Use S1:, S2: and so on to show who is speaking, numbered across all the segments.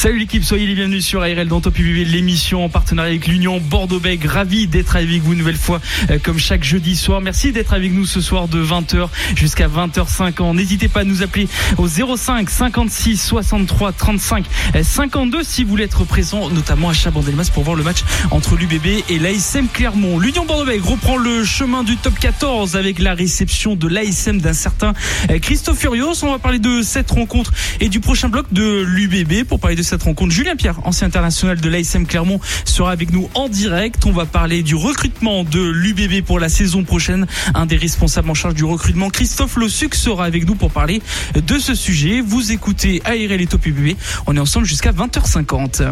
S1: Salut l'équipe, soyez les bienvenus sur ARL dans Top l'émission en partenariat avec l'Union Bordeaux-Bègles. Ravi d'être avec vous une nouvelle fois, euh, comme chaque jeudi soir. Merci d'être avec nous ce soir de 20h jusqu'à 20h50. N'hésitez pas à nous appeler au 05 56 63 35 52 si vous voulez être présent, notamment à Chabandelmas pour voir le match entre l'UBB et l'ASM Clermont. L'Union Bordeaux-Bègles reprend le chemin du top 14 avec la réception de l'ASM d'un certain euh, Christophe Furios. On va parler de cette rencontre et du prochain bloc de l'UBB pour parler de cette rencontre. Julien Pierre, ancien international de l'ASM Clermont, sera avec nous en direct. On va parler du recrutement de l'UBB pour la saison prochaine. Un des responsables en charge du recrutement, Christophe Lossuc, sera avec nous pour parler de ce sujet. Vous écoutez ARL et Top UBB. On est ensemble jusqu'à 20h50.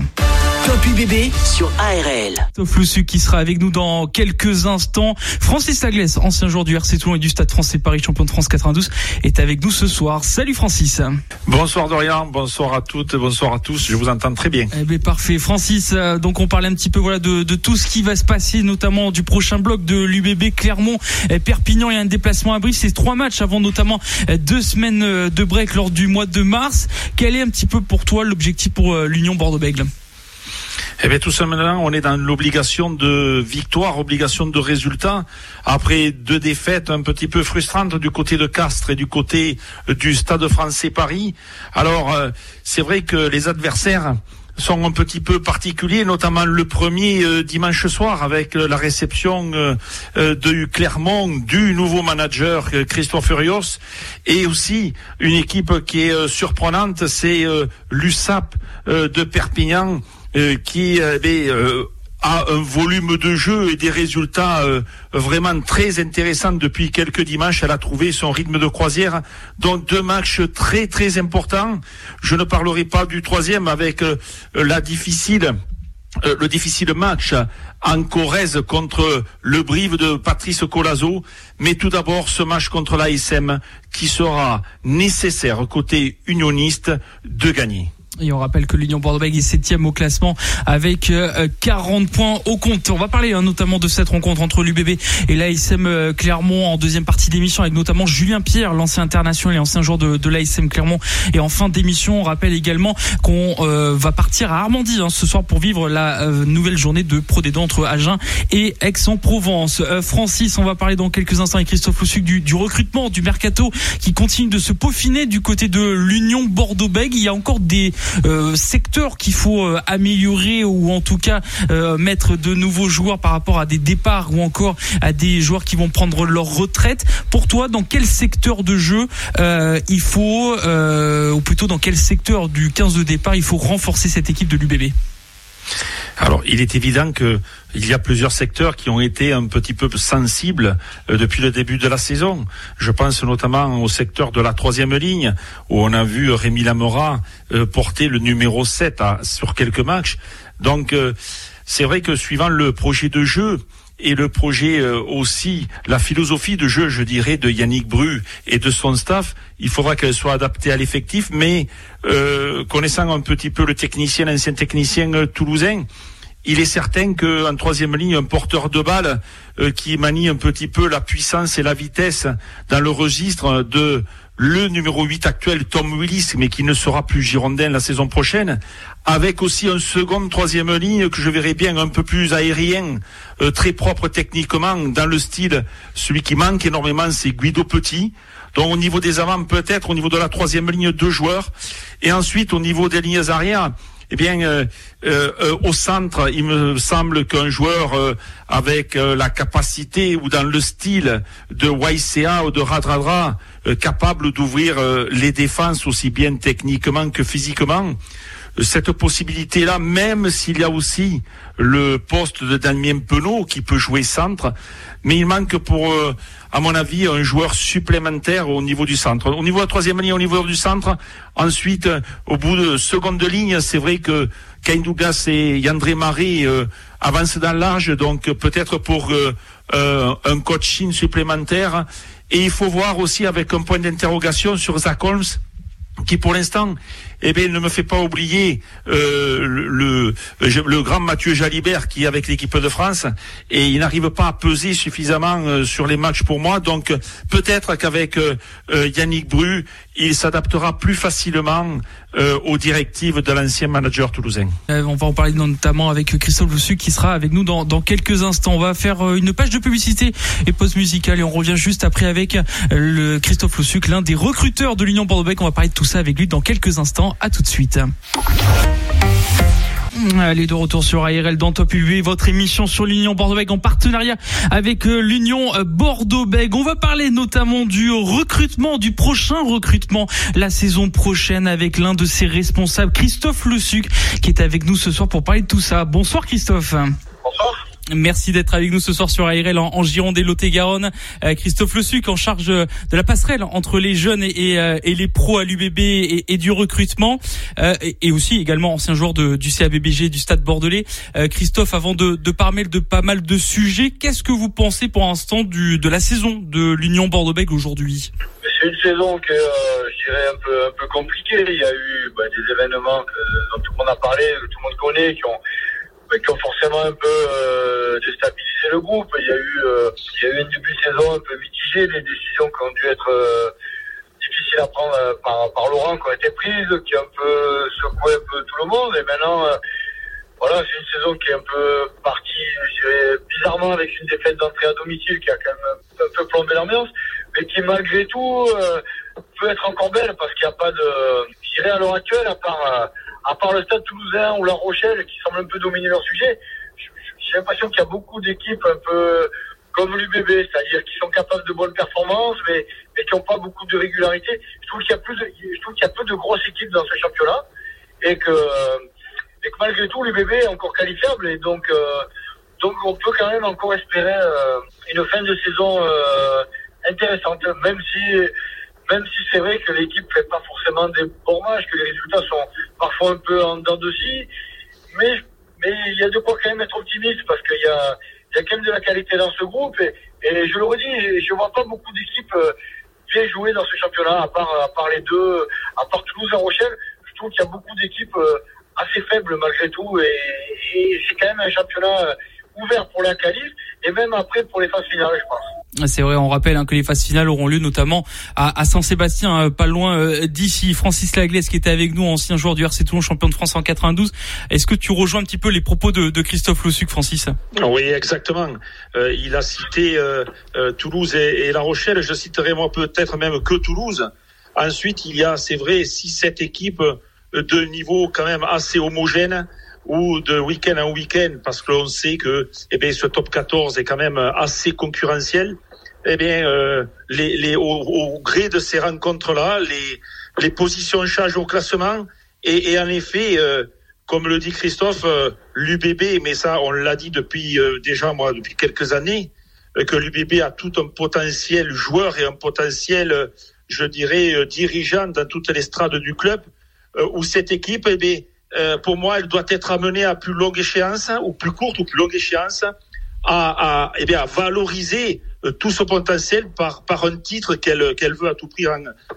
S2: Top UBB sur ARL.
S1: Christophe Lossuc qui sera avec nous dans quelques instants. Francis Aglès, ancien joueur du RC Toulon et du Stade français Paris, champion de France 92, est avec nous ce soir. Salut Francis.
S3: Bonsoir Dorian, bonsoir à toutes, bonsoir à tous. Je vous entends très bien.
S1: Eh bien, parfait. Francis, euh, donc on parlait un petit peu voilà de, de, tout ce qui va se passer, notamment du prochain bloc de l'UBB Clermont, eh, Perpignan et un déplacement à Brive. C'est trois matchs avant notamment eh, deux semaines euh, de break lors du mois de mars. Quel est un petit peu pour toi l'objectif pour euh, l'Union Bordeaux-Bègles
S3: eh bien, tout simplement, on est dans l'obligation de victoire, obligation de résultat. Après deux défaites un petit peu frustrantes du côté de Castres et du côté du Stade français Paris. Alors, c'est vrai que les adversaires sont un petit peu particuliers, notamment le premier euh, dimanche soir avec euh, la réception euh, de Clermont du nouveau manager Christophe Furios et aussi une équipe qui est surprenante, c'est l'USAP de Perpignan qui a un volume de jeu et des résultats euh, vraiment très intéressants depuis quelques dimanches. Elle a trouvé son rythme de croisière, donc deux matchs très très importants. Je ne parlerai pas du troisième avec euh, la difficile. Euh, le difficile match en Corrèze contre le Brive de Patrice Colazo, mais tout d'abord ce match contre l'ASM qui sera nécessaire côté unioniste de gagner.
S1: Et on rappelle que l'Union Bordeaux-Bègles est septième au classement avec 40 euh, points au compte. On va parler hein, notamment de cette rencontre entre l'UBB et l'ASM euh, Clermont en deuxième partie d'émission avec notamment Julien Pierre, l'ancien international et ancien joueur de, l'ASM Clermont. Et en fin d'émission, on rappelle également qu'on euh, va partir à Armandie hein, ce soir pour vivre la nouvelle journée de Pro entre Agen et Aix-en-Provence. Francis, on va parler dans quelques instants avec Christophe Loussuc du, du recrutement, du mercato qui continue de se peaufiner du côté de l'Union Bordeaux-Bègles. Il y a encore des euh, secteur qu'il faut euh, améliorer ou en tout cas euh, mettre de nouveaux joueurs par rapport à des départs ou encore à des joueurs qui vont prendre leur retraite. Pour toi, dans quel secteur de jeu il faut, ou plutôt dans quel secteur du 15 de départ il faut renforcer cette équipe de l'UBB
S3: alors, il est évident que il y a plusieurs secteurs qui ont été un petit peu sensibles euh, depuis le début de la saison. Je pense notamment au secteur de la troisième ligne, où on a vu Rémi Lamora euh, porter le numéro 7 sur quelques matchs. Donc, euh, c'est vrai que suivant le projet de jeu, et le projet aussi, la philosophie de jeu, je dirais, de Yannick Bru et de son staff, il faudra qu'elle soit adaptée à l'effectif, mais connaissant un petit peu le technicien, l'ancien technicien toulousain, il est certain qu'en troisième ligne, un porteur de balle euh, qui manie un petit peu la puissance et la vitesse dans le registre de le numéro 8 actuel, Tom Willis, mais qui ne sera plus girondin la saison prochaine, avec aussi un second troisième ligne que je verrai bien un peu plus aérien, euh, très propre techniquement, dans le style, celui qui manque énormément, c'est Guido Petit. Donc au niveau des avants, peut-être, au niveau de la troisième ligne, deux joueurs. Et ensuite, au niveau des lignes arrière, eh bien, euh, euh, euh, au centre, il me semble qu'un joueur avec la capacité ou dans le style de YCA ou de Radradra, capable d'ouvrir les défenses aussi bien techniquement que physiquement, cette possibilité-là, même s'il y a aussi le poste de Damien Penaud qui peut jouer centre, mais il manque pour, à mon avis, un joueur supplémentaire au niveau du centre. Au niveau de la troisième ligne, au niveau du centre, ensuite, au bout de seconde ligne, c'est vrai que Kaindougas et Yandré Marie euh, avancent dans l'âge, donc peut-être pour euh, un coaching supplémentaire Et il faut voir aussi avec un point d'interrogation sur Zach Holmes, qui pour l'instant eh bien, ne me fait pas oublier euh, le, le, grand Mathieu Jalibert qui est avec l'équipe de France et il n'arrive pas à peser suffisamment euh, sur les matchs pour moi. Donc peut-être qu'avec euh, Yannick Bru, il s'adaptera plus facilement aux directives de l'ancien manager toulousain.
S1: on va en parler notamment avec Christophe Loussu qui sera avec nous dans, dans quelques instants. On va faire une page de publicité et pause musicale et on revient juste après avec le Christophe Loussuc, l'un des recruteurs de l'Union Bordeaux-Bègles. On va parler de tout ça avec lui dans quelques instants. À tout de suite. Allez, de retour sur ARL dans Top UV, votre émission sur l'Union Bordeaux-Bègles en partenariat avec euh, l'Union euh, Bordeaux-Bègles. On va parler notamment du recrutement, du prochain recrutement la saison prochaine avec l'un de ses responsables, Christophe Le Suc, qui est avec nous ce soir pour parler de tout ça. Bonsoir Christophe.
S4: Bonsoir.
S1: Merci d'être avec nous ce soir sur ARL en, Gironde et Lot-et-Garonne. Euh, Christophe Le Suc en charge de la passerelle entre les jeunes et, euh, et, les pros à l'UBB et, et, du recrutement euh, et, aussi également ancien joueur de, du CABBG du Stade Bordelais. Christophe, avant de, de parler de pas mal de sujets, qu'est-ce que vous pensez pour l'instant de la saison de l'Union Bordeaux-Bègles aujourd'hui?
S4: C'est une saison que je dirais un peu un peu compliquée. Il y a eu bah, des événements que, dont tout le monde a parlé, que tout le monde connaît, qui ont qui ont forcément un peu euh, déstabilisé le groupe. Il y a eu, euh, il y a eu une début de saison un peu mitigée, des décisions qui ont dû être euh, difficiles à prendre euh, par, par Laurent qui ont été prises, qui ont un peu secoué un peu tout le monde. Et maintenant, voilà, c'est une saison qui est un peu partie, je dirais, bizarrement avec une défaite d'entrée à domicile qui a quand même un, peu plombé l'ambiance, mais qui malgré tout peut être encore belle parce qu'il n'y a pas de, je dirais à l'heure actuelle, à part à part le Stade Toulousain ou La Rochelle qui semblent un peu dominer leur sujet, j'ai l'impression qu'il y a beaucoup d'équipes un peu comme l'UBB, c'est-à-dire qui sont capables de bonnes performances, mais, mais qui n'ont pas beaucoup de régularité. Je trouve qu'il y a plus, je trouve qu'il y a peu de grosses équipes dans ce championnat et que, et que malgré tout l'UBB est encore qualifiable et donc, euh, donc on peut quand même encore espérer euh, une fin de saison euh, intéressante, même si même si c'est vrai que l'équipe fait pas forcément des bons matchs, que les résultats sont parfois un peu en dents de scie, mais, mais il y a de quoi quand même être optimiste parce qu'il y a, il y a quand même de la qualité dans ce groupe et, et je le redis, je vois pas beaucoup d'équipes euh, bien jouer dans ce championnat, à part, à part les deux, à part Toulouse et Rochelle. Je trouve qu'il y a beaucoup d'équipes euh, assez faibles malgré tout et, et c'est quand même un championnat euh, ouvert pour la qualif et même après pour les phases finales, je pense.
S1: C'est vrai, on rappelle hein, que les phases finales auront lieu notamment à, à Saint-Sébastien, hein, pas loin euh, d'ici. Francis Laglaise qui était avec nous, ancien joueur du RC Toulon, champion de France en 92. Est-ce que tu rejoins un petit peu les propos de, de Christophe Lossuc, Francis?
S3: Oui, exactement. Euh, il a cité euh, Toulouse et, et, La Rochelle. Je citerai moi peut-être même que Toulouse. Ensuite, il y a, c'est vrai, six, sept équipes de niveau quand même assez homogène ou de week-end en week-end, parce que l'on sait que eh bien, ce top 14 est quand même assez concurrentiel. Eh bien, euh, les, les, au, au, gré de ces rencontres-là, les, les positions changent au classement. Et, et en effet, euh, comme le dit Christophe, euh, l'UBB, mais ça, on l'a dit depuis euh, déjà moi depuis quelques années, euh, que l'UBB a tout un potentiel joueur et un potentiel, je dirais, dirigeant dans toutes les strades du club, où cette équipe, eh bien, euh, pour moi, elle doit être amenée à plus longue échéance, ou plus courte ou plus longue échéance, à, eh bien, à valoriser tout ce potentiel par, par un titre qu'elle qu'elle veut à tout prix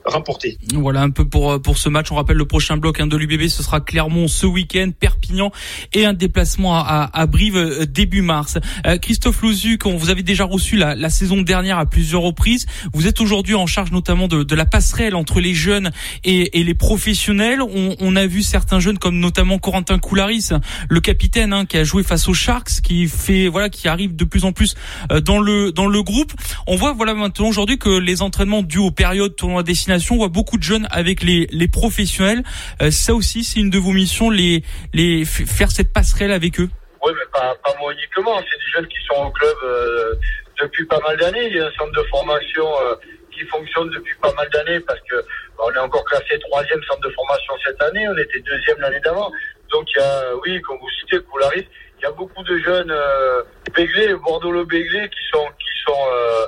S3: remporter.
S1: Voilà un peu pour pour ce match. On rappelle le prochain bloc hein, de l'UBB, ce sera Clermont ce week-end, Perpignan et un déplacement à, à, Brive euh, début mars. Euh, Christophe Lozuc, on vous avez déjà reçu la, la, saison dernière à plusieurs reprises. Vous êtes aujourd'hui en charge notamment de, de, la passerelle entre les jeunes et, et les professionnels. On, on, a vu certains jeunes comme notamment Corentin Coularis, le capitaine hein, qui a joué face aux Sharks, qui fait voilà qui arrive de plus en plus dans le dans le groupe On voit voilà maintenant aujourd'hui que les entraînements dus aux périodes tournoi destination, on voit beaucoup de jeunes avec les, les professionnels. Euh, ça aussi, c'est une de vos missions, les, les faire cette passerelle avec eux.
S4: Oui, mais pas, pas moi uniquement. C'est des jeunes qui sont au club euh, depuis pas mal d'années. Il y a un centre de formation euh, qui fonctionne depuis pas mal d'années parce que bah, on est encore classé troisième centre de formation cette année. On était deuxième l'année d'avant. Donc il y a, oui, comme vous citez, Coularis, il y a beaucoup de jeunes euh, Béglés, Bordeaux-le Béglé qui sont qui sont euh,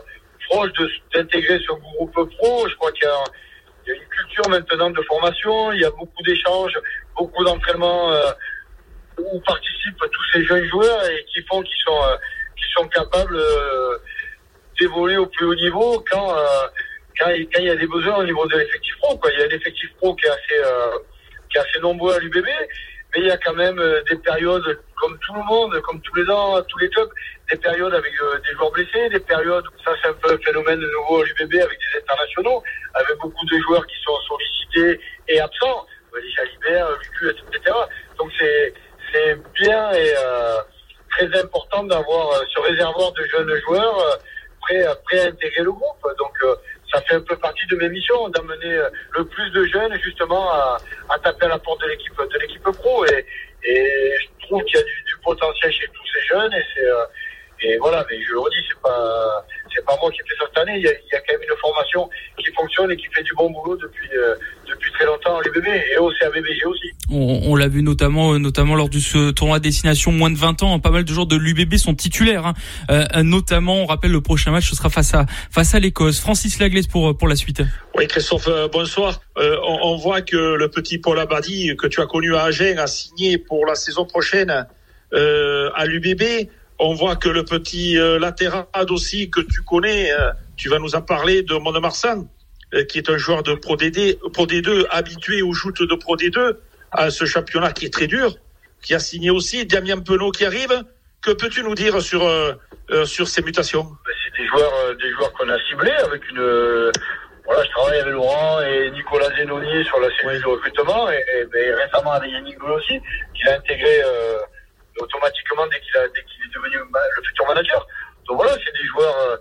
S4: proches d'intégrer ce groupe pro. Je crois qu'il y, a une culture maintenant de formation, il y a beaucoup d'échanges, beaucoup d'entraînements euh, où participent tous ces jeunes joueurs et qui font qu'ils sont euh, qui sont capables euh, d'évoluer au plus haut niveau quand, quand, quand, il y a des besoins au niveau de l'effectif pro. Quoi. Il y a l'effectif pro qui est assez, qui est assez nombreux à l'UBB, mais il y a quand même des périodes, comme tout le monde, comme tous les ans, tous les clubs, des périodes avec des joueurs blessés, des périodes, ça c'est un peu un phénomène nouveau à l'UBB avec des internationaux, avec beaucoup de joueurs qui sont sollicités et absents, Jalibert, Lucu, etc. Donc c'est c'est bien et euh, très important d'avoir euh, ce réservoir de jeunes joueurs euh, prêts, prêts à intégrer le groupe. Donc ça fait un peu partie de mes missions d'amener le plus de jeunes justement à, à taper à la porte de l'équipe de l'équipe pro. Et, je trouve qu'il y a du, du, potentiel chez tous ces jeunes et c'est et voilà, mais je le redis, c'est pas, c'est pas moi qui fais ça cette année. Il y, a, il y, a, quand même une formation qui fonctionne et qui fait du bon boulot depuis, euh, depuis très longtemps les bébés et au CABBG aussi.
S1: On, on l'a vu notamment, euh, notamment lors du ce tournoi destination moins de 20 ans. Pas mal de joueurs de l'UBB sont titulaires. Hein. Euh, notamment, on rappelle le prochain match, ce sera face à, face à l'Écosse. Francis Laglaise pour, pour la suite.
S3: Oui, Christophe, euh, bonsoir. Euh, on, on, voit que le petit Paul Abadi, que tu as connu à Agen, a signé pour la saison prochaine à l'UBB. On voit que le petit euh, latéral aussi que tu connais, euh, tu vas nous en parler de Mont-de-Marsan, euh, qui est un joueur de Pro, DD, Pro D2 habitué aux joutes de Pro D2 à ce championnat qui est très dur, qui a signé aussi. Damien Penaud qui arrive. Que peux-tu nous dire sur sur ces mutations?
S4: Ben, C'est des joueurs des joueurs qu'on a ciblés avec une voilà, je travaille avec Laurent et Nicolas Zenoni sur la cellule de recrutement et, et, ben, récemment avec Yannick Goul aussi, qui a intégré automatiquement dès qu'il dès est devenu le futur manager. Donc voilà, c'est des joueurs, euh,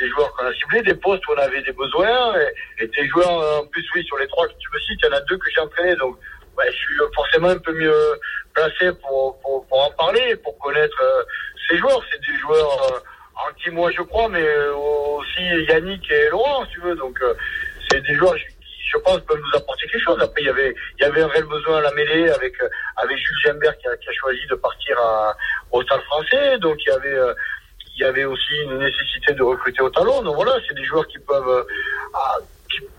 S4: des joueurs qu'on a ciblés, des postes où on avait des besoins, et, des joueurs, euh, en plus, oui, sur les trois que tu me cites, il y en a deux que j'ai entraînés, donc ouais, je suis forcément un peu mieux placé pour, pour, pour en parler, pour connaître euh, ces joueurs. C'est des joueurs anti-moi, je crois, mais aussi Yannick et Laurent, si tu veux. Donc c'est des joueurs pense, peuvent nous apporter quelque chose. Après, il y avait, il y avait un réel besoin à la mêlée avec, avec Jules Gembert qui a, choisi de partir au Stade français. Donc, il y avait, euh, il y avait aussi une nécessité de recruter au talon. Donc voilà, c'est des joueurs qui peuvent, euh,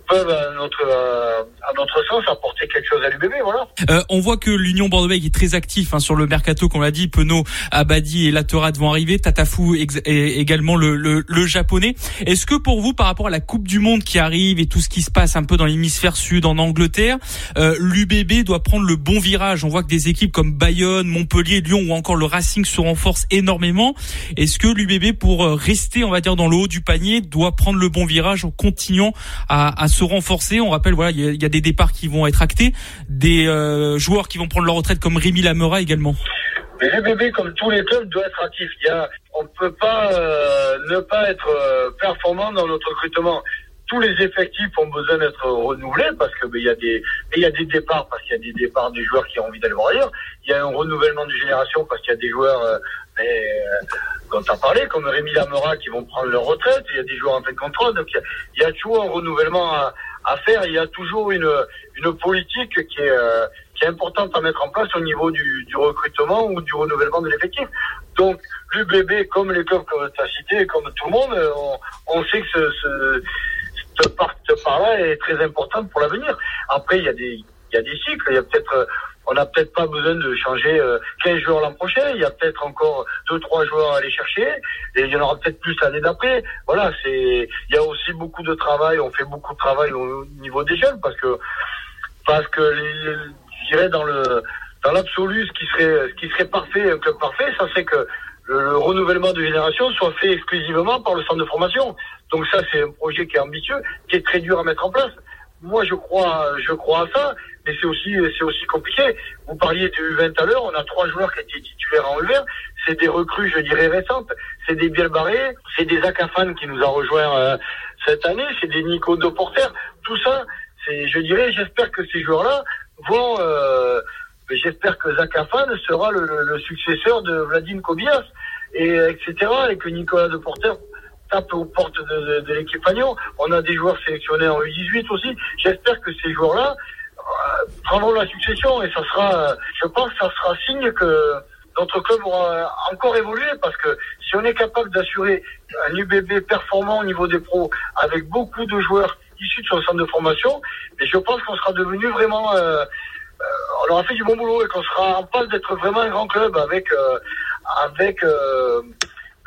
S4: peuvent à notre sens apporter quelque chose à l'UBB voilà.
S1: Euh, on voit que l'Union Bordeaux-Bègles est très actif hein, sur le mercato qu'on l'a dit Penaud, Abadi et Latora vont arriver Tatafu et également le, le, le japonais. Est-ce que pour vous par rapport à la Coupe du monde qui arrive et tout ce qui se passe un peu dans l'hémisphère sud en Angleterre, euh, l'UBB doit prendre le bon virage? On voit que des équipes comme Bayonne, Montpellier, Lyon ou encore le Racing se renforcent énormément. Est-ce que l'UBB pour rester on va dire dans le haut du panier doit prendre le bon virage en continuant à, à se renforcer. On rappelle, voilà, il y, a des départs qui vont être actés, des euh, joueurs qui vont prendre leur retraite comme Rémi Lamera également.
S4: Mais les bébés, comme tous les clubs, doivent être actifs. Il y a, on ne peut pas euh, ne pas être euh, performant dans notre recrutement. Tous les effectifs ont besoin d'être renouvelés parce que ben, il y a des il y a des départs parce qu'il y a des départs des joueurs qui ont envie d'aller voir ailleurs. Il y a un renouvellement de génération parce qu'il y a des joueurs mais quand on parlé, comme Rémi Lamera qui vont prendre leur retraite, il y a des joueurs en fin de contrat, donc il y a, toujours un renouvellement à, à, faire, il y a toujours une, une politique qui est, euh, qui est importante à mettre en place au niveau du, du recrutement ou du renouvellement de l'effectif. Donc l'UBB, comme les clubs que tu as cités, comme tout le monde, on, on sait que ce, ce, cette part-là est très importante pour l'avenir. Après, il y a des il y a des cycles, il y a peut-être on n'a peut-être pas besoin de changer 15 euh, joueurs l'an prochain. Il y a peut-être encore deux trois joueurs à aller chercher et il y en aura peut-être plus l'année d'après. Voilà, c'est il y a aussi beaucoup de travail. On fait beaucoup de travail au niveau des jeunes parce que parce que je dirais dans le dans l'absolu, ce qui serait ce qui serait parfait, un club parfait, ça c'est que le, renouvellement de génération soit fait exclusivement par le centre de formation. Donc ça, c'est un projet qui est ambitieux, qui est très dur à mettre en place. Moi, je crois, je crois à ça mais c'est aussi c'est aussi compliqué. Vous parliez du 20 à l'heure, on a trois joueurs qui étaient titulaires en hiver. C'est des recrues, je dirais récentes. C'est des Bielbarré, c'est des Akafan qui nous a rejoint euh, cette année, c'est des Nico de Porter. Tout ça, c'est, je dirais, j'espère que ces joueurs-là vont. Euh, j'espère que Zakafan sera le, le, successeur de Vladimir Kobias et etc. Et que Nicolas de Porter tape aux portes de, de, de l'équipe Fagnon. On a des joueurs sélectionnés en U18 aussi. J'espère que ces joueurs-là prendront la succession et ça sera, je pense, ça sera signe que notre club aura encore évolué parce que si on est capable d'assurer un UBB performant au niveau des pros avec beaucoup de joueurs issus de son centre de formation, et je pense qu'on sera devenu vraiment, euh, euh, on aura fait du bon boulot et qu'on sera en passe d'être vraiment un grand club avec, euh, avec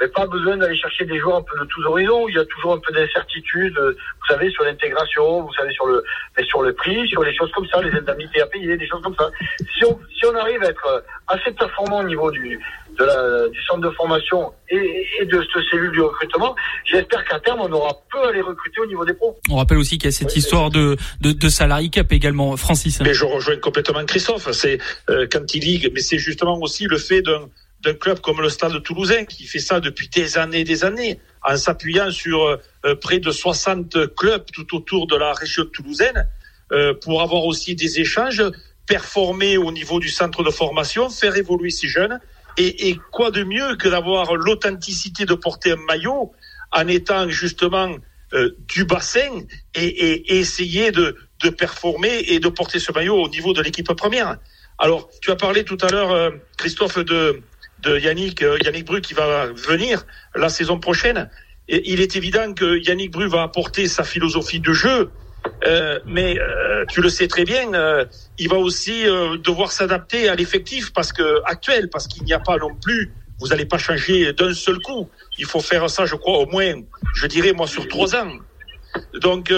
S4: mais pas besoin d'aller chercher des joueurs un peu de tous horizons. Il y a toujours un peu d'incertitude, vous savez, sur l'intégration, vous savez, sur le, sur le prix, sur les choses comme ça, les indemnités à payer, des choses comme ça. Si on, si on arrive à être assez performant au niveau du, de la, du centre de formation et, et de cette cellule du recrutement, j'espère qu'à terme, on aura peu à les recruter au niveau des pros.
S1: On rappelle aussi qu'il y a cette histoire de, de, de salarié cap également, Francis.
S3: Mais je rejoins complètement Christophe. C'est euh, quand il ligue, mais c'est justement aussi le fait d'un d'un club comme le Stade Toulousain qui fait ça depuis des années et des années en s'appuyant sur euh, près de 60 clubs tout autour de la région toulousaine euh, pour avoir aussi des échanges, performer au niveau du centre de formation, faire évoluer ces jeunes et, quoi de mieux que d'avoir l'authenticité de porter un maillot en étant justement euh, du bassin et, essayer de, performer et de porter ce maillot au niveau de l'équipe première. Alors, tu as parlé tout à l'heure, euh, Christophe, de, Yannick, euh, Yannick Bru qui va venir la saison prochaine. Et il est évident que Yannick Bru va apporter sa philosophie de jeu, euh, mais euh, tu le sais très bien, il va aussi devoir s'adapter à l'effectif parce que actuel, parce qu'il n'y a pas non plus. Vous n'allez pas changer d'un seul coup. Il faut faire ça, je crois, au moins, je dirais moi, sur trois ans. Donc,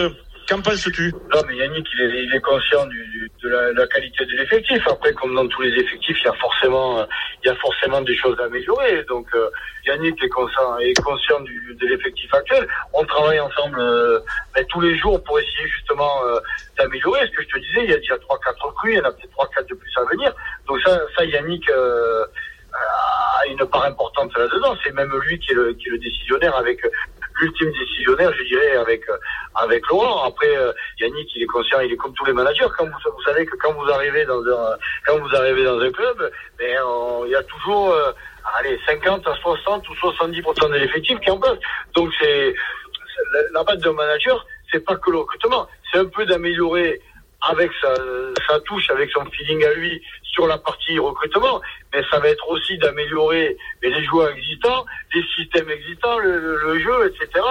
S3: Qu'en penses-tu?
S4: Non, mais Yannick, il est, conscient du, de la, qualité de l'effectif. Après, comme dans tous les effectifs, il y a forcément, il y a forcément des choses à améliorer. Donc, euh, Yannick est conscient, est conscient du, de l'effectif actuel. On travaille ensemble euh, ben, tous les jours pour essayer justement euh, d'améliorer. Ce que je te disais, il y a déjà trois, quatre il y en a peut-être trois, quatre de plus à venir. Donc ça, ça Yannick a une part importante là-dedans. C'est même lui qui est le, qui est le décisionnaire avec l'ultime décisionnaire, je dirais, avec avec Laurent. Après, euh, Yannick, il est conscient, il est comme tous les managers. Quand vous, vous savez que quand vous arrivez dans un quand vous arrivez dans un club, ben il y a toujours euh, allez 50 à 60 ou 70% de l'effectif qui en place. Donc c'est la base d'un manager, c'est pas que le recrutement, c'est un peu d'améliorer avec sa, sa, touche, avec son feeling à lui sur la partie recrutement, mais ça va être aussi d'améliorer les joueurs existants, les systèmes existants, le, le, jeu, etc.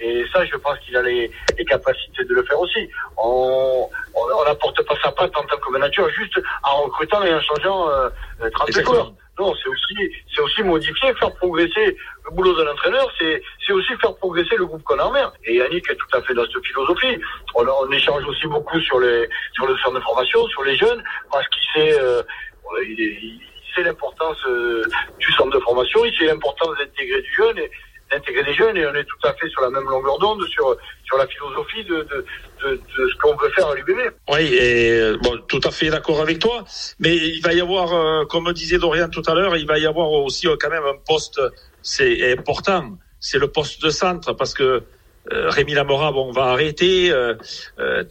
S4: Et ça, je pense qu'il a les, les, capacités de le faire aussi. On n'apporte pas sa patte en tant que manager juste en recrutant et en changeant euh, 30 joueurs. Non, c'est aussi, c'est aussi modifier, faire progresser le boulot de l'entraîneur, c'est, c'est aussi faire progresser le groupe qu'on a en mer. Et Yannick est tout à fait dans cette philosophie. On, échange aussi beaucoup sur les, sur le centre de formation, sur les jeunes, parce qu'il sait, euh, il, sait l'importance euh, du centre de formation, il sait l'importance d'intégrer du jeune et d'intégrer des jeunes et on est tout à fait sur la même longueur d'onde sur sur la philosophie de, de, ce qu'on veut faire à l'UBB.
S3: Oui, et bon, tout à fait d'accord avec toi. Mais il va y avoir, euh, comme disait Dorian tout à l'heure, il va y avoir aussi euh, quand même un poste, c'est important, c'est le poste de centre parce que euh, Rémi Lamora, bon, va arrêter. Euh, euh,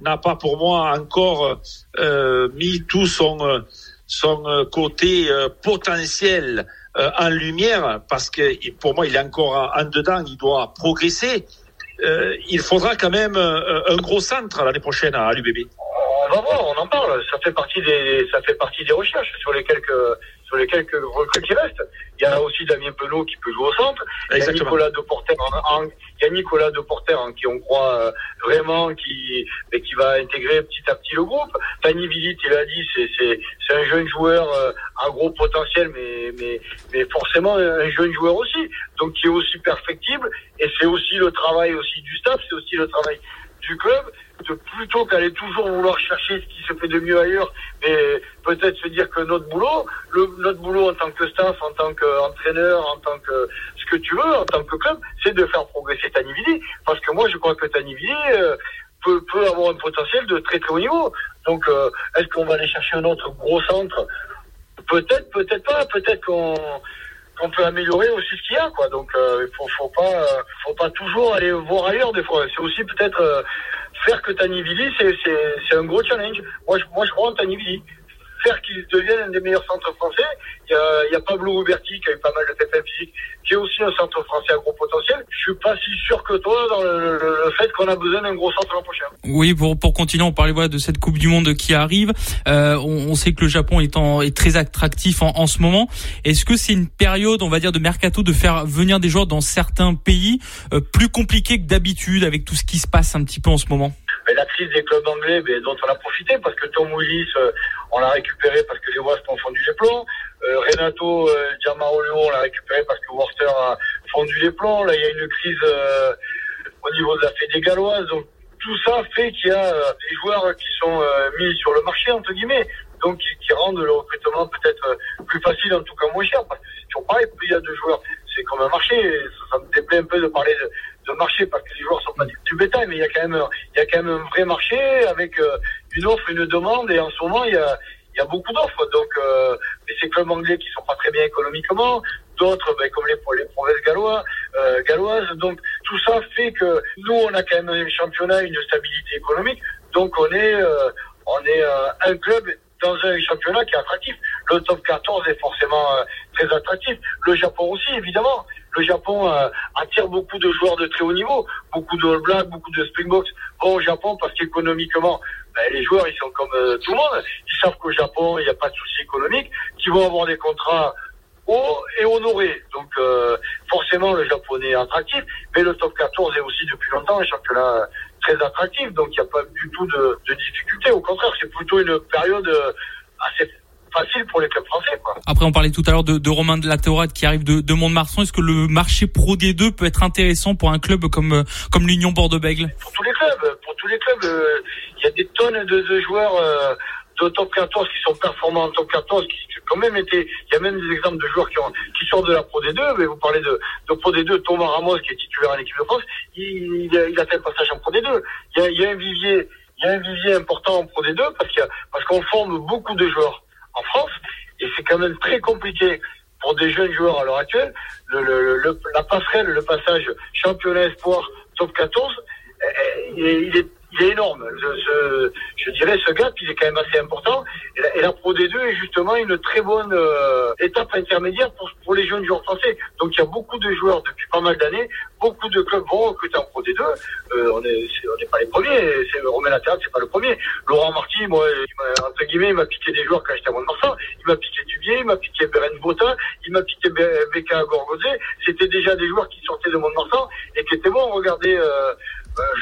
S3: n'a pas pour moi encore euh, mis tout son son côté potentiel en lumière parce que pour moi il est encore en dedans, il doit progresser. Il faudra quand même un gros centre l'année prochaine à l'UBB.
S4: On va voir, on en parle. Ça fait partie des ça fait partie des recherches sur les quelques sur les quelques recrues qui restent. Il y a aussi Damien Penaud qui peut jouer au centre. Il y a Nicolas Deporter en, en, il y a Nicolas en qui on croit euh, vraiment qui mais qui va intégrer petit à petit le groupe. Fanny Vilit, il a dit, c'est c'est c'est un jeune joueur euh, à gros potentiel, mais mais mais forcément un jeune joueur aussi, donc qui est aussi perfectible. Et c'est aussi le travail aussi du staff, c'est aussi le travail du club de plutôt qu'aller toujours vouloir chercher ce qui se fait de mieux ailleurs, mais peut-être se dire que notre boulot, le, notre boulot en tant que staff, en tant qu'entraîneur, en tant que ce que tu veux, en tant que club, c'est de faire progresser Tanivili. Parce que moi, je crois que Tanivili euh, peut, peut avoir un potentiel de très très haut niveau. Donc, euh, est-ce qu'on va aller chercher un autre gros centre? Peut-être, peut-être pas. Peut-être qu'on qu'on peut améliorer aussi ce qu'il y a quoi donc euh, il faut faut pas euh, faut pas toujours aller voir ailleurs des fois c'est aussi peut-être euh, faire que Tanivili, c'est un gros challenge. Moi, je, moi, je crois en Tanivili. Faire qu'il devienne un des meilleurs centres français. Il y a, il y a Pablo Huberti qui a eu pas mal de PPM physique, qui est aussi un centre français à gros potentiel. Je suis pas si sûr que toi dans le, le fait qu'on a besoin d'un gros centre l'an prochain.
S1: Oui, pour, pour continuer, on parlait voilà, de cette Coupe du Monde qui arrive. Euh, on, on, sait que le Japon est, en, est très attractif en, en ce moment. Est-ce que c'est une période, on va dire, de mercato de faire venir des joueurs dans certains pays euh, plus compliqués que d'habitude avec tout ce qui se passe un petit peu en ce moment?
S4: Mais là, la crise des clubs anglais, ben, dont on a profité parce que Tom Willis, on l'a récupéré parce que les Wasps ont fondu les plombs. Renato Giamarolio, on l'a récupéré parce que Worcester a fondu les plombs. Là, il y a une crise au niveau de la Fédé galloise. Donc tout ça fait qu'il y a des joueurs qui sont mis sur le marché entre guillemets donc qui, rendent le recrutement peut-être plus facile, en tout cas moins cher, parce que c'est toujours pareil, plus il y a de joueurs, c'est comme un marché, ça, me déplaît un peu de parler de, marché, parce que les joueurs sont pas du, bétail, mais il y a quand même, il y a quand même un vrai marché avec euh, une offre, une demande, et en ce moment, il y a, il y a beaucoup d'offres, donc euh, mais ces clubs anglais qui sont pas très bien économiquement, d'autres ben, comme les, les provinces gallois, euh, galloises, donc tout ça fait que nous, on a quand même un championnat, une stabilité économique, donc on est, euh, on est un club dans un championnat qui est attractif. Le top 14 est forcément euh, très attractif. Le Japon aussi, évidemment. Le Japon euh, attire beaucoup de joueurs de très haut niveau, beaucoup de All Blacks, beaucoup de Springboks vont au Japon parce qu'économiquement, ben, les joueurs, ils sont comme euh, tout le monde. Ils savent qu'au Japon, il n'y a pas de souci économique, qu'ils vont avoir des contrats hauts et honorés. Donc forcément, le japonais est attractif, mais le top 14 est aussi depuis longtemps un championnat très attractif, donc il n'y a pas du tout de, de difficulté. Au contraire, c'est plutôt une période euh, assez facile pour les clubs français. Quoi.
S1: Après, on parlait tout à l'heure de, de Romain de la Théorade qui arrive de, de Mont-de-Marsan. Est-ce que le marché Pro D2 peut être intéressant pour un club comme euh, comme l'Union Bordeaux-Bègles
S4: Pour tous les clubs, pour tous les clubs, euh, il y a des tonnes de, de joueurs de top 14 qui sont performants en top 14, qui quand même été, il y a même des exemples de joueurs qui, sortent de la Pro D2, mais vous parlez de, de Pro D2, Thomas Ramos qui est titulaire en équipe de France, il, il, a, fait le passage en Pro D2. Il y a, a un vivier, il y a un vivier important en Pro D2 parce qu'il parce qu'on forme beaucoup de joueurs en France et c'est quand même très compliqué pour des jeunes joueurs à l'heure actuelle. Le, le, le, la passerelle, le passage championnat espoir top 14, eh, eh, il est il est énorme. Je, je, dirais ce gap, il est quand même assez important. Et la, Pro D2 est justement une très bonne euh, étape intermédiaire pour, pour les jeunes joueurs français. Donc il y a beaucoup de joueurs depuis pas mal d'années, beaucoup de clubs vont recruter en Pro D2. Euh, on n'est pas les premiers. C'est Romain Latéral, c'est pas le premier. Laurent Marty, moi, il entre guillemets, il m'a piqué des joueurs quand j'étais à Mont-de-Marsan. Il m'a piqué Dubier, il m'a piqué Beren Botin, il m'a piqué Becca Gorgozé. C'était déjà des joueurs qui sortaient de Mont-de-Marsan et qui étaient bons. Regardez. Euh,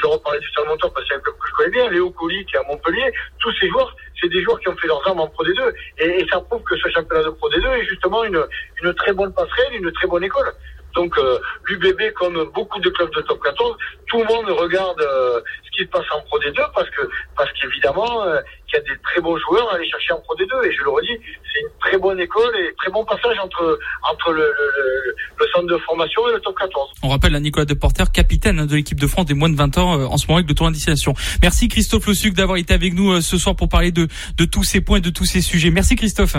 S4: je reparlais du Salmontor parce que c'est un club que je connais bien, Léo Colli qui est à Montpellier, tous ces joueurs, c'est des joueurs qui ont fait leurs armes en Pro D2. Et, et ça prouve que ce championnat de Pro D2 est justement une, une très bonne passerelle, une très bonne école. Donc euh, l'UBB, comme beaucoup de clubs de top 14, tout le monde regarde euh, ce qui se passe en Pro D2 parce que parce qu'évidemment euh, il y a des très bons joueurs à aller chercher en Pro D2 et je le redis, c'est une très bonne école et très bon passage entre entre le, le, le, centre de formation et le top 14.
S1: On rappelle à Nicolas Deporter, capitaine de l'équipe de France des moins de 20 ans en ce moment avec le tour destination. Merci Christophe Lossuc d'avoir été avec nous ce soir pour parler de de tous ces points et de tous ces sujets. Merci Christophe.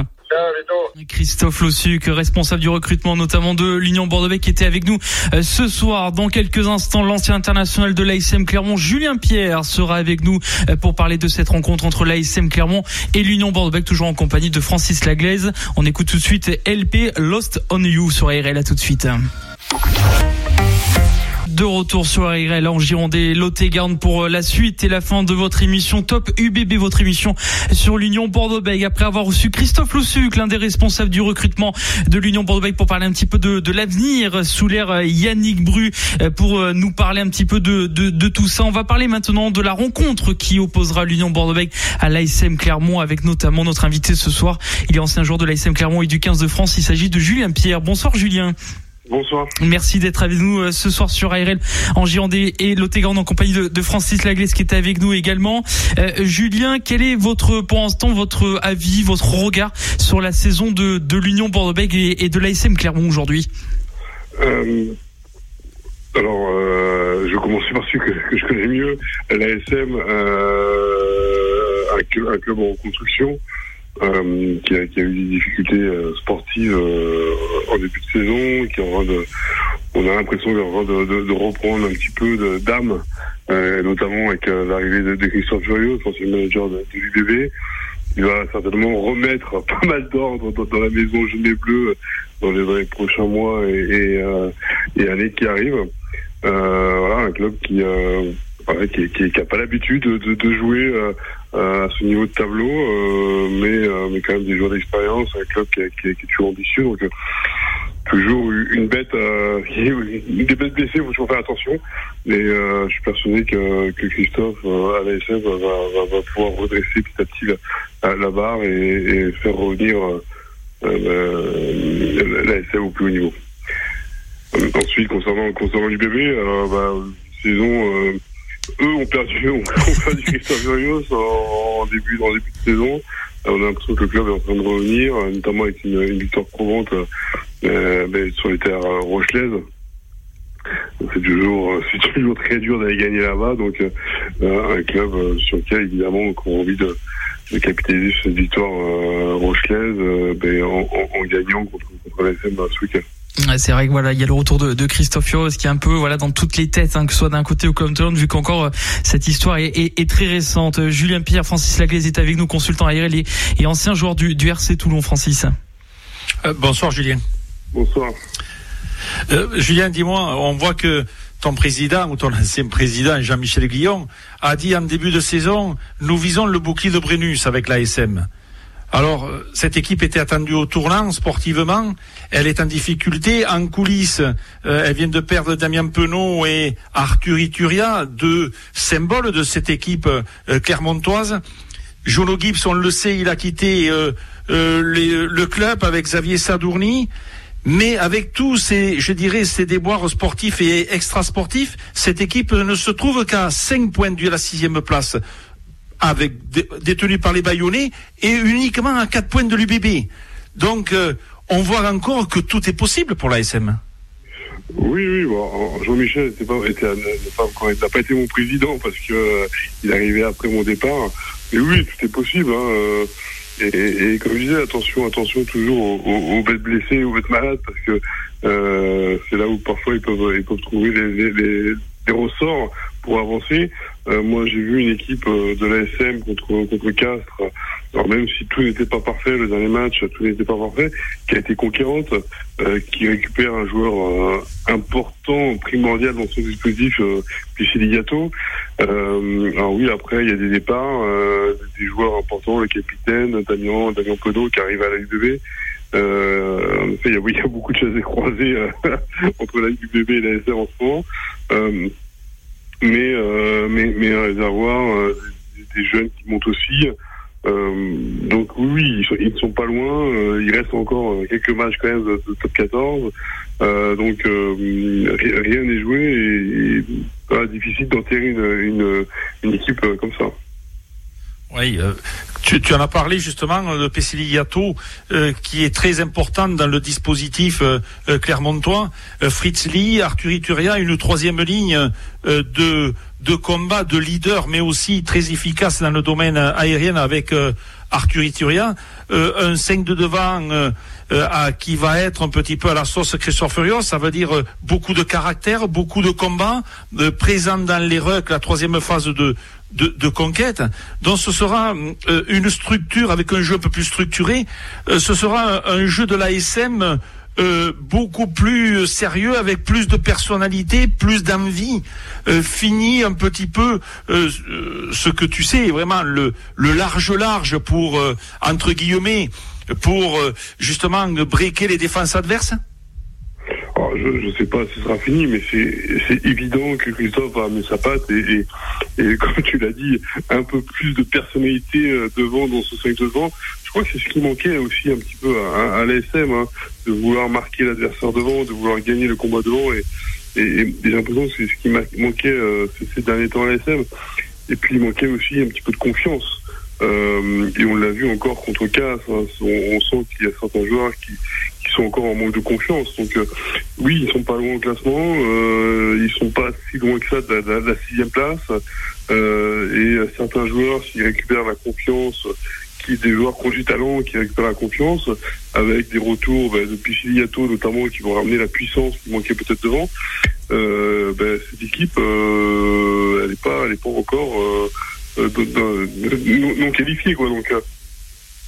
S1: Christophe Lossuc, responsable du recrutement notamment de l'Union bordeaux qui était avec nous euh, ce soir. Dans quelques instants, l'ancien international de l'ASM Clermont, Julien Pierre, sera avec nous euh, pour parler de cette rencontre entre l'ASM Clermont et l'Union bordeaux toujours en compagnie de Francis Laglaise. On écoute tout de suite LP Lost on You sur ARL. À tout de suite de retour sur RL en Girondais, lot garde pour euh, la suite et la fin de votre émission Top UBB, votre émission sur l'Union Bordeaux-Bègles. Après avoir reçu Christophe Lossuc, l'un des responsables du recrutement de l'Union Bordeaux-Bègles pour parler un petit peu de, l'avenir sous l'air euh, Yannick Bru euh, pour nous parler un petit peu de, tout ça. On va parler maintenant de la rencontre qui opposera l'Union Bordeaux-Bègles à l'ASM Clermont avec notamment notre invité ce soir. Il est ancien joueur de l'ASM Clermont et du 15 de France. Il s'agit de Julien Pierre. Bonsoir Julien.
S5: Bonsoir.
S1: Merci d'être avec nous euh, ce soir sur ARL en Gironde et Lotégrande en compagnie de, Francis Laglaise qui est avec nous également. Euh, Julien, quel est votre pour l'instant votre avis, votre regard sur la saison de, de l'Union Bordeaux-Bègles et, de l'ASM Clermont aujourd'hui?
S5: Euh, Alors, je commence par celui que, je connais mieux. L'ASM, un, un club en reconstruction. Euh, qui, a, eu des difficultés euh, sportives euh, en début de saison, qui en de, on a l'impression de, de, de, reprendre un petit peu d'âme, notamment avec l'arrivée de, de, Christophe Joyeux, ancien manager de, l'UBB. Il va certainement remettre pas mal d'ordre dans, la maison jaune et bleue dans les, prochains mois et, années qui arrivent. voilà, un club qui, qui, pas l'habitude de, jouer à ce niveau de tableau, euh, mais, euh, mais quand même des joueurs d'expérience, un club qui, qui, qui, est toujours ambitieux. Donc, toujours une bête, euh, des bêtes blessées, il faut toujours faire attention. Mais euh, je suis persuadé que, que Christophe euh, à l'ASM va, va, va, pouvoir redresser petit à petit la, la barre et, et, faire revenir euh, euh l'ASM au plus haut niveau. Euh, ensuite, concernant, concernant l'UBB, euh, bah, saison, eux ont perdu, ont, perdu Christophe Furios en, en, début, en début de saison. On a l'impression que le club est en train de revenir, notamment avec une, une victoire probante euh, ben, sur les terres rochelaises. C'est toujours, c'est toujours très dur d'aller gagner là-bas. Donc, euh, un club sur lequel, évidemment, on a envie de, de capitaliser cette victoire euh, rochelaise ben, en, en, en, gagnant contre, contre l'ASM ce week-end.
S1: C'est vrai que voilà, il y a le retour de, de Christophe Furios qui est un peu voilà dans toutes les têtes, hein, que ce soit d'un côté ou comme de l'autre, vu qu'encore euh, cette histoire est, est, est, très récente. Euh, Julien Pierre, Francis Laglaise est avec nous, consultant aérien et, et ancien joueur du, du RC Toulon, Francis.
S3: Euh, bonsoir Julien.
S5: Bonsoir.
S3: Euh, Julien, dis-moi, on voit que ton président ou ton ancien président Jean-Michel Guillon a dit en début de saison, nous visons le bouclier de Brennus avec l'ASM. Alors, cette équipe était attendue au tournant sportivement. Elle est en difficulté. En coulisses, euh, elle vient de perdre Damien Penaud et Arthur Ituria, deux symboles de cette équipe euh, clermontoise. Jono Gibbs, on le sait, il a quitté euh, le club avec Xavier Sadourny. Mais avec tous ces, je dirais, ces déboires sportifs et extrasportifs, cette équipe ne se trouve qu'à 5 points de la sixième place avec détenu par les Bayonnais et uniquement à 4 points de l'UBB. Donc euh, on voit encore que tout est possible pour l'ASM.
S5: Oui, oui, bon, Jean-Michel n'a pas, été mon président parce que euh, arrivait après mon départ. Mais oui, tout est possible. Hein, euh, et, comme je disais, attention, attention toujours aux, bêtes blessées, aux bêtes malades, parce que euh, c'est là où parfois ils peuvent, trouver les ressorts pour avancer. Euh, moi, j'ai vu une équipe euh, de l'ASM contre contre Castres. Alors même si tout n'était pas parfait, le dernier match, tout n'était pas parfait, qui a été conquérante, euh, qui récupère un joueur euh, important, primordial dans son dispositif, euh, Ligato. Euh, alors oui, après il y a des départs, des joueurs importants, le capitaine Damien Damien qui arrive à la UBB. Euh, il y, a, il y a beaucoup de choses croisées entre la UBB et la SM en ce moment mais, euh, mais, mais un réservoir, euh, des, jeunes qui montent aussi. Euh, donc oui, ils, ne sont pas loin. Euh, il reste encore quelques matchs quand même de, de top 14. Euh, donc rien n'est joué et, et difficile d'enterrer une, une, une, équipe comme ça.
S3: Oui, euh, tu, tu, en as parlé justement de Pessiliato, euh, qui est très important dans le dispositif euh, clermontois. Fritz Lee, Arthur Ituria, une troisième ligne de, de combat, de leader, mais aussi très efficace dans le domaine aérien avec Arthur Ituria. un 5 de devant à, qui va être un petit peu à la sauce Christophe Furios, ça veut dire beaucoup de caractère, beaucoup de combat, présent dans les rucks, la troisième phase de, de, conquête. Donc ce sera euh, une structure avec un jeu un peu plus structuré. Euh, ce sera un, un jeu de l'ASM euh, beaucoup plus sérieux, avec plus de personnalité, plus d'envie. fini un petit peu ce que tu sais, vraiment le, le large large pour entre guillemets pour justement briquer les défenses adverses.
S5: Je ne sais pas si ce sera fini, mais c'est évident que Christophe a amené sa patte et, comme tu l'as dit, un peu plus de personnalité euh, devant dans ce 5 devant. Je crois que c'est ce qui manquait aussi un petit peu à, l'ASM, hein, de vouloir marquer l'adversaire devant, de vouloir gagner le combat devant. Et, et, j'ai l'impression que c'est ce qui manquait euh, ces derniers temps à l'ASM. Et puis il manquait aussi un petit peu de confiance. Euh, et on l'a vu encore contre Cass. Hein, on, sent qu'il y a certains joueurs qui sont encore en manque de confiance. Donc euh, oui, ils sont pas loin au classement. Euh, ils sont pas si loin que ça de la, de la sixième place. Euh, et certains joueurs, s'ils récupèrent la confiance, qui des joueurs qui ont talent, qui récupèrent la confiance, avec des retours ben, de Pichiliato notamment, qui vont ramener la puissance qui manquait peut-être devant. Ben, cette équipe, elle n'est pas, elle est pas encore euh, non, non qualifié quoi donc euh,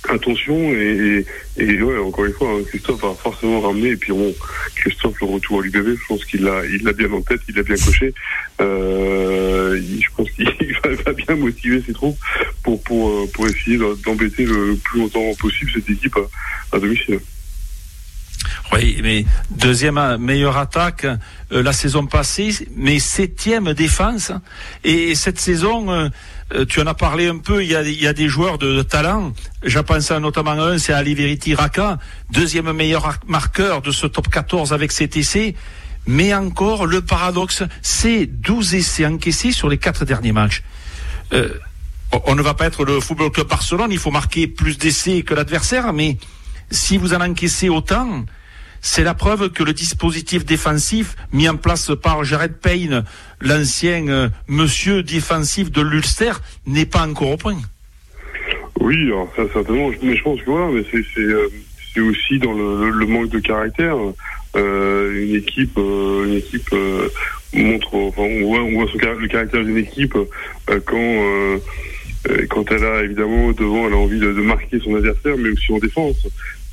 S5: attention et, et, ouais encore une fois hein, Christophe va forcément ramener et puis bon Christophe le retour à l'UBB je pense qu'il l'a il l'a bien en tête il l'a bien coché. Euh, je pense qu'il va, va, bien motiver ses troupes pour pour euh, pour essayer d'embêter le, plus longtemps possible cette équipe à, à domicile
S3: Oui, mais deuxième meilleure attaque euh, la saison passée, mais septième défense. Et cette saison, euh, euh, tu en as parlé un peu, il y a, il y a des joueurs de, talent. J'en pense notamment à un, c'est Ali Veriti Raka, deuxième meilleur marqueur de ce top 14 avec CTC. Mais encore, le paradoxe, c'est 12 essais encaissés sur les quatre derniers matchs. Euh, on ne va pas être le Football Club Barcelone, il faut marquer plus d'essais que l'adversaire, mais si vous en encaissez autant, c'est la preuve que le dispositif défensif mis en place par Jared Payne, l'ancien euh, monsieur défensif de l'Ulster, n'est pas encore au point.
S5: Oui, alors ça certainement, mais je pense que voilà, mais c'est euh, aussi dans le, manque de caractère. Euh, une équipe, une équipe montre, enfin, on voit, le caractère d'une équipe quand quand elle a évidemment devant, elle a envie de, marquer son adversaire, mais aussi en défense.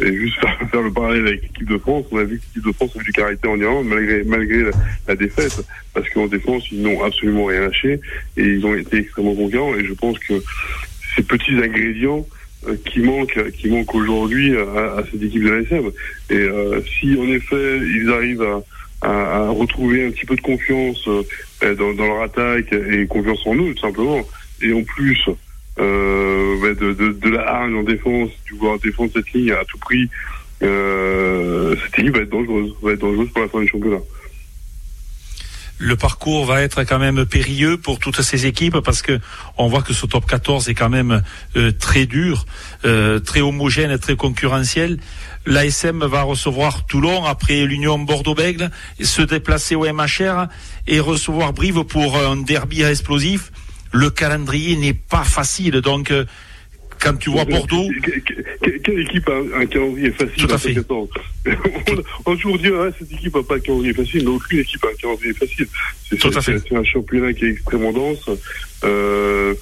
S5: Et juste faire, le parallèle avec l'équipe de France, on a vu que l'équipe de France a eu du caractère en Irlande malgré, malgré la, défaite, parce qu'en défense, ils n'ont absolument rien lâché et ils ont été extrêmement conquérants. Et je pense que ces petits ingrédients euh, qui manquent, qui manquent aujourd'hui à, cette équipe de la SM. Et euh, si en effet ils arrivent à, à, retrouver un petit peu de confiance euh, dans, dans, leur attaque et confiance en eux, tout simplement, et en plus euh, de, de, de, la hargne en défense, du vouloir défendre cette ligne à tout prix, euh, cette équipe va être dangereuse, va être dangereuse pour la fin du championnat.
S3: Le parcours va être quand même périlleux pour toutes ces équipes parce que on voit que ce top 14 est quand même euh, très dur, euh, très homogène, et très concurrentiel. L'ASM va recevoir Toulon après l'Union Bordeaux-Bègle, se déplacer au MHR et recevoir Brive pour un derby explosif le calendrier n'est pas facile. Donc, euh, quand tu vois Bordeaux.
S5: Quelle équipe a un calendrier facile
S3: Tout à fait.
S5: on, a toujours dit, ah, cette équipe n'a pas un calendrier facile, mais aucune équipe a un calendrier facile. C'est un championnat qui est extrêmement dense. Euh,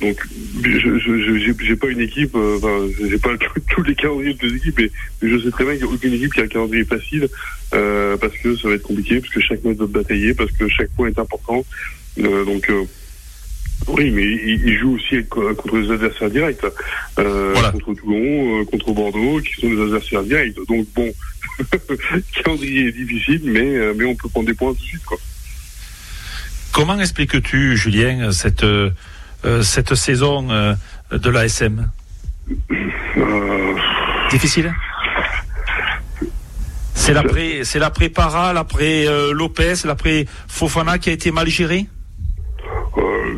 S5: donc, je n'ai pas une équipe, euh, enfin, j'ai pas tous les calendriers de deux équipes, mais, je sais très bien qu'il n'y a aucune équipe qui a un calendrier facile, euh, parce que ça va être compliqué, parce que chaque match doit batailler, parce que chaque point est important. Donc, oui, mais il, joue aussi contre les adversaires directs. Euh, contre Toulon, euh, contre Bordeaux, qui sont des adversaires directs. Donc bon, calendrier est difficile, mais, euh, mais on peut prendre des points tout de suite. Quoi.
S3: Comment expliques-tu, Julien, cette, cette saison de l'ASM Difficile? C'est l'après, c'est l'après Para, l'après Lopez, l'après Fofana qui a été mal géré?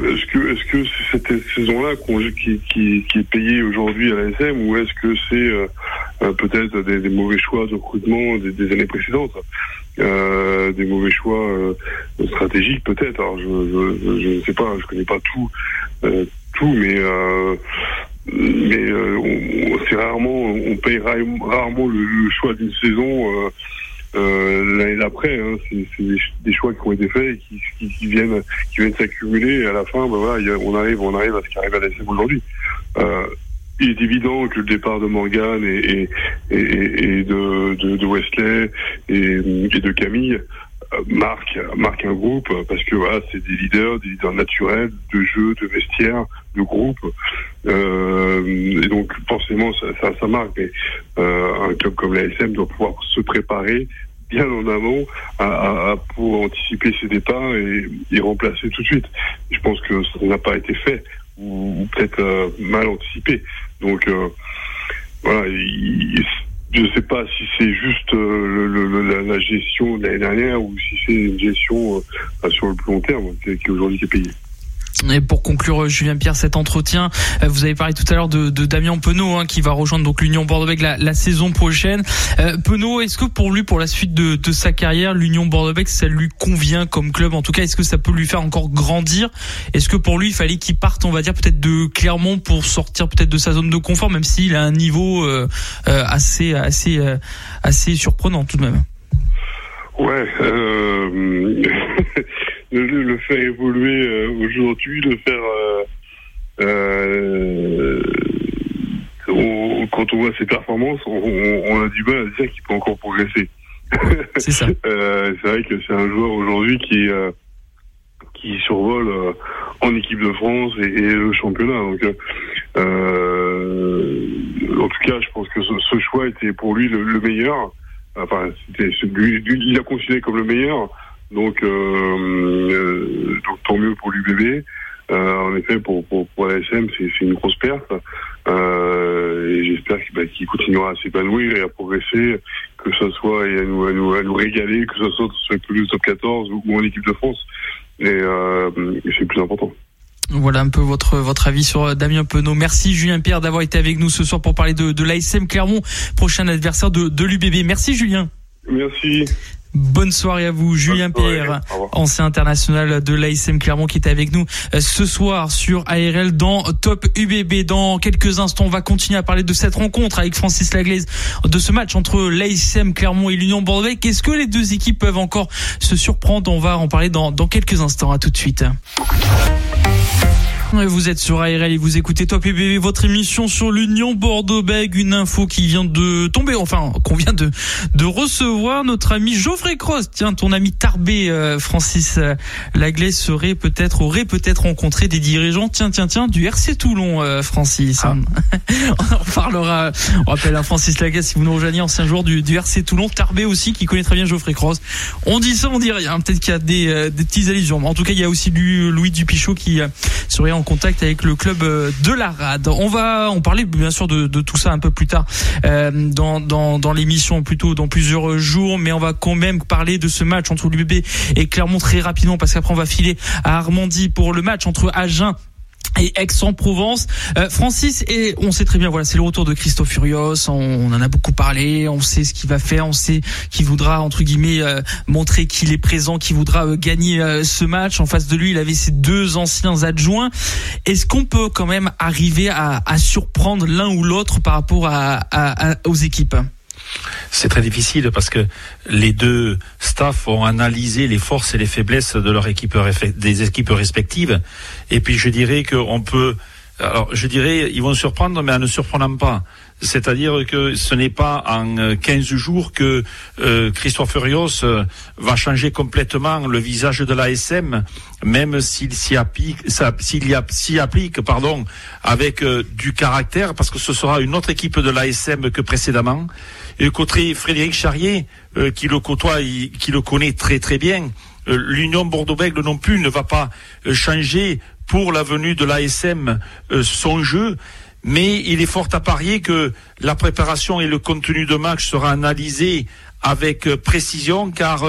S5: Est-ce que est-ce que c'est cette saison-là qui, qui, qui, est payée aujourd'hui à la SM ou est-ce que c'est euh, euh, peut-être des, mauvais choix de recrutement des, années précédentes euh, des mauvais choix euh, stratégiques peut-être. Alors je, je, je, ne sais pas je connais pas tout tout mais mais on, c'est rarement on paye rarement le, le choix d'une saison euh, l'année d'après. Hein, c'est des, choix qui ont été faits et qui, qui, qui viennent qui viennent s'accumuler. Et à la fin, ben voilà, on arrive on arrive à ce qui arrive à la SM aujourd'hui. Euh, il est évident que le départ de Morgan et, et, et, de, de, de, Wesley et, et de Camille marque marque un groupe parce que voilà c'est des leaders des leaders naturels de jeu de vestiaire de groupe euh, et donc forcément ça, ça, marque. Mais euh, un club comme l'ASM doit pouvoir se préparer bien en amont pour anticiper ses départs et, et, remplacer tout de suite. Je pense que ça n'a pas été fait ou, peut-être euh, mal anticipé. Donc euh, voilà il, je ne sais pas si c'est juste euh, le, la, gestion de l'année dernière ou si c'est une gestion euh, sur le plus long terme qui, qui aujourd'hui est payée.
S1: Et pour conclure, euh, Julien Pierre, cet entretien, euh, vous avez parlé tout à l'heure de, de, Damien Penaud hein, qui va rejoindre donc l'Union Bordeaux-Bègles la, la, saison prochaine. Euh, Penaud, est-ce que pour lui, pour la suite de, de sa carrière, l'Union Bordeaux-Bègles, ça lui convient comme club? En tout cas, est-ce que ça peut lui faire encore grandir? Est-ce que pour lui, il fallait qu'il parte, on va dire, peut-être de Clermont pour sortir peut-être de sa zone de confort, même s'il a un niveau euh, assez, assez, assez surprenant tout de même?
S5: Ouais. Euh... le, le faire évoluer euh, aujourd'hui, le faire euh, euh, quand on voit ses performances, on, on, a du mal à dire qu'il peut encore progresser.
S1: C'est ça.
S5: c'est vrai que c'est un joueur aujourd'hui qui qui survole en équipe de France et, le championnat. Donc, en tout cas, je pense que ce, choix était pour lui le, meilleur. enfin, c'était celui, il l'a considéré comme le meilleur. Donc, donc tant mieux pour l'UBB. en effet, pour, pour, pour l'ASM, c'est une grosse perte. et j'espère bah, qu'il continuera à s'épanouir et à progresser, que ce soit et à nous, à nous, à nous régaler, que ce soit sur le top 14 ou, en équipe de France. Et, et c'est plus important.
S1: Voilà un peu votre votre avis sur euh, Damien Penaud. Merci Julien Pierre d'avoir été avec nous ce soir pour parler de, de l'ASM Clermont, prochain adversaire de, de l'UBB. Merci Julien.
S5: Merci.
S1: Bonne soirée à vous, Julien Pierre, ancien international de l'ASM Clermont qui est avec nous euh, ce soir sur ARL dans Top UBB. Dans quelques instants, on va continuer à parler de cette rencontre avec Francis Laglaise, de ce match entre l'ASM Clermont et l'Union Bordeaux. Qu'est-ce que les deux équipes peuvent encore se surprendre? On va en parler dans, dans quelques instants. À tout de suite. Vous êtes sur ARL et vous écoutez Top UBB, votre émission sur l'Union Bordeaux-Bègles. Une info qui vient de tomber, enfin, qu'on vient de, de recevoir. Notre ami Geoffrey Cross, tiens, ton ami Tarbé, euh, Francis euh, Laglaise serait peut-être, aurait peut-être rencontré des dirigeants, tiens, tiens, tiens, du RC Toulon, euh, Francis. Ah. on en parlera. On rappelle à Francis Laglaise, si vous nous rejoignez, ancien joueur du, du RC Toulon. Tarbé aussi, qui connaît très bien Geoffrey Cross. On dit ça, on dit rien. Peut-être qu'il y a des, des petites allusions. En tout cas, il y a aussi du Louis Dupichot qui serait en contact avec le club euh, de la. On va on parlait bien sûr de, de tout ça un peu plus tard euh, dans, dans, dans l'émission plutôt dans plusieurs jours, mais on va quand même parler de ce match entre l'UBB et Clermont très rapidement parce qu'après on va filer à Armandie pour le match entre Agen et Aix-en-Provence. Euh, Francis, et on sait très bien, voilà, c'est le retour de Christophe Furios. On, en a beaucoup parlé. On sait ce qu'il va faire. On sait qu'il voudra entre guillemets euh, montrer qu'il est présent, qu'il voudra euh, gagner ce match. En face de lui, il avait ses deux anciens adjoints. Est-ce qu'on peut quand même arriver à, à surprendre l'un ou l'autre par rapport à, à, aux équipes?
S3: C'est très difficile parce que les deux staffs ont analysé les forces et les faiblesses de leur équipe des équipes respectives. Et puis je dirais qu'on peut, alors je dirais, ils vont surprendre, mais en ne surprenant pas. C'est-à-dire que ce n'est pas en 15 jours que euh, Christophe Furios euh, va changer complètement le visage de l'ASM, même s'il s'y applique, s'il s'y applique, pardon, avec euh, du caractère, parce que ce sera une autre équipe de l'ASM que précédemment. Côté Frédéric Charrier, euh, qui le côtoie, qui le connaît très très bien, euh, l'Union Bordeaux-Bègles non plus ne va pas euh, changer pour la venue de l'ASM son jeu. Mais il est fort à parier que la préparation et le contenu de match sera analysé avec précision car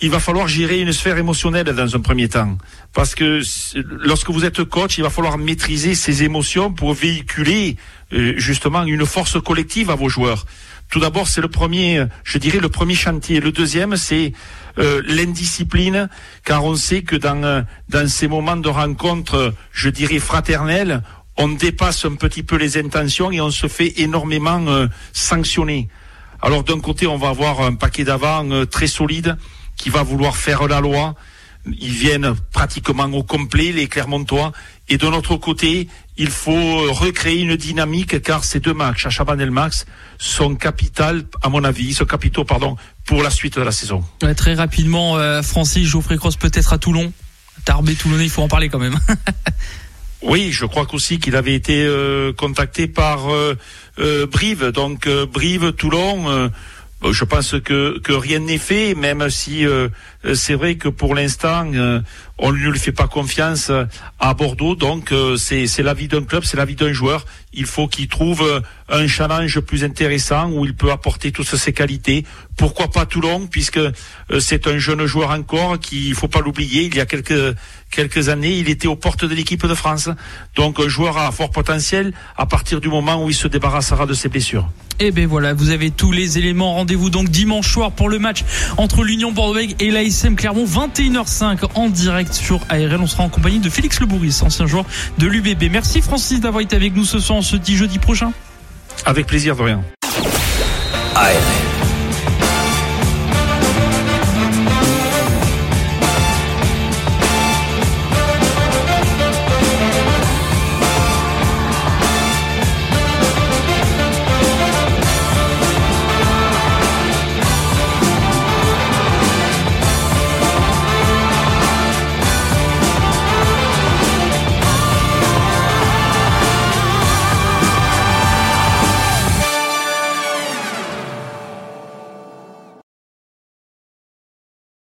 S3: il va falloir gérer une sphère émotionnelle dans un premier temps. Parce que lorsque vous êtes coach, il va falloir maîtriser ses émotions pour véhiculer justement une force collective à vos joueurs. Tout d'abord, c'est le premier, je dirais, le premier chantier. Le deuxième, c'est euh, l'indiscipline, car on sait que dans, euh, dans ces moments de rencontre, je dirais, fraternels, on dépasse un petit peu les intentions et on se fait énormément euh, sanctionner. Alors d'un côté, on va avoir un paquet d'avant très solide qui va vouloir faire la loi. Ils viennent pratiquement au complet, les Clermontois. Et de notre côté, il faut recréer une dynamique car ces deux matchs à Chabanel-Max sont capital, à mon avis, sont capitaux, pardon, pour la suite de la saison.
S1: très rapidement, euh, Francis Geoffrey Cross peut-être à Toulon. Tarbé Toulonnais, il faut en parler quand même.
S3: oui, je crois qu'aussi qu'il avait été euh, contacté par euh, Brive, donc Brive, Toulon. Je pense que, que rien n'est fait, même si c'est vrai que pour l'instant, on ne lui fait pas confiance à Bordeaux. Donc c'est la vie d'un club, c'est la vie d'un joueur il faut qu'il trouve euh, un challenge plus intéressant où il peut apporter toutes ses qualités. Pourquoi pas Toulon, puisque euh, c'est un jeune joueur encore qui, il faut pas l'oublier, il y a quelques quelques années, il était aux portes de l'équipe de France. Donc un joueur à fort potentiel à partir du moment où il se débarrassera de ses blessures.
S1: Et eh ben voilà, vous avez tous les éléments. Rendez-vous donc dimanche soir pour le match entre l'Union Bordeaux et l'ASM Clermont, 21h05 en direct sur ARL. On sera en compagnie de Félix Lebouris, ancien joueur de l'UBB. Merci Francis d'avoir été avec nous ce soir. On se dit jeudi prochain.
S3: Avec plaisir.
S2: ARL.